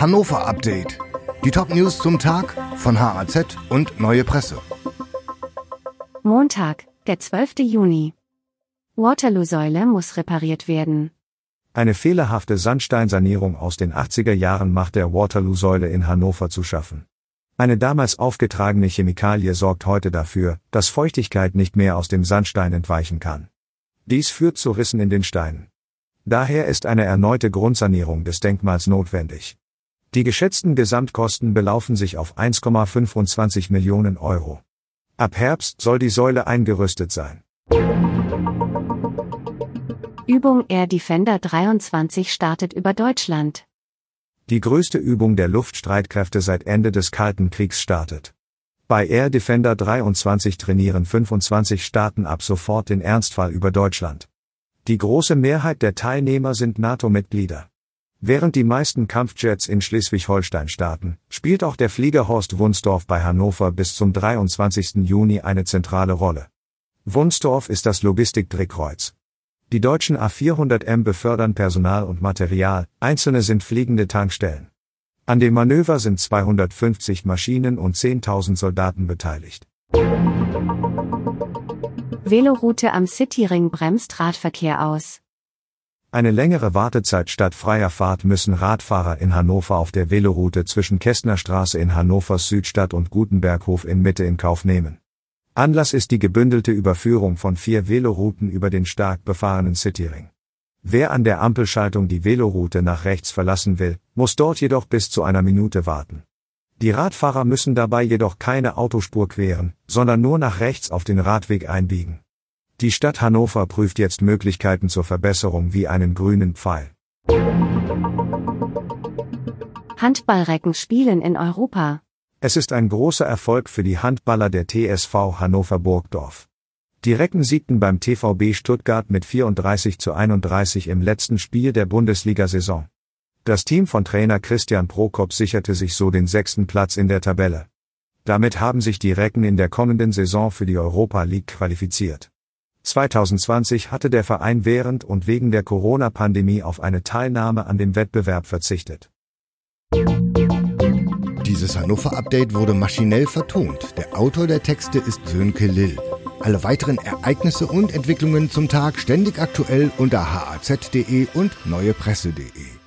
Hannover Update. Die Top-News zum Tag von HAZ und Neue Presse. Montag, der 12. Juni. Waterloo-Säule muss repariert werden. Eine fehlerhafte Sandsteinsanierung aus den 80er Jahren macht der Waterloo-Säule in Hannover zu schaffen. Eine damals aufgetragene Chemikalie sorgt heute dafür, dass Feuchtigkeit nicht mehr aus dem Sandstein entweichen kann. Dies führt zu Rissen in den Steinen. Daher ist eine erneute Grundsanierung des Denkmals notwendig. Die geschätzten Gesamtkosten belaufen sich auf 1,25 Millionen Euro. Ab Herbst soll die Säule eingerüstet sein. Übung Air Defender 23 startet über Deutschland. Die größte Übung der Luftstreitkräfte seit Ende des Kalten Kriegs startet. Bei Air Defender 23 trainieren 25 Staaten ab sofort den Ernstfall über Deutschland. Die große Mehrheit der Teilnehmer sind NATO-Mitglieder. Während die meisten Kampfjets in Schleswig-Holstein starten, spielt auch der Flieger Horst Wunsdorf bei Hannover bis zum 23. Juni eine zentrale Rolle. Wunsdorf ist das Logistikdrehkreuz. Die deutschen A400M befördern Personal und Material, einzelne sind fliegende Tankstellen. An dem Manöver sind 250 Maschinen und 10.000 Soldaten beteiligt. Veloroute am Cityring bremst Radverkehr aus. Eine längere Wartezeit statt freier Fahrt müssen Radfahrer in Hannover auf der Veloroute zwischen Kästnerstraße in Hannovers Südstadt und Gutenberghof in Mitte in Kauf nehmen. Anlass ist die gebündelte Überführung von vier Velorouten über den stark befahrenen Cityring. Wer an der Ampelschaltung die Veloroute nach rechts verlassen will, muss dort jedoch bis zu einer Minute warten. Die Radfahrer müssen dabei jedoch keine Autospur queren, sondern nur nach rechts auf den Radweg einbiegen. Die Stadt Hannover prüft jetzt Möglichkeiten zur Verbesserung wie einen grünen Pfeil. Handballrecken spielen in Europa. Es ist ein großer Erfolg für die Handballer der TSV Hannover Burgdorf. Die Recken siegten beim TVB Stuttgart mit 34 zu 31 im letzten Spiel der Bundesliga-Saison. Das Team von Trainer Christian Prokop sicherte sich so den sechsten Platz in der Tabelle. Damit haben sich die Recken in der kommenden Saison für die Europa League qualifiziert. 2020 hatte der Verein während und wegen der Corona-Pandemie auf eine Teilnahme an dem Wettbewerb verzichtet. Dieses Hannover-Update wurde maschinell vertont. Der Autor der Texte ist Sönke Lill. Alle weiteren Ereignisse und Entwicklungen zum Tag ständig aktuell unter haz.de und neuepresse.de.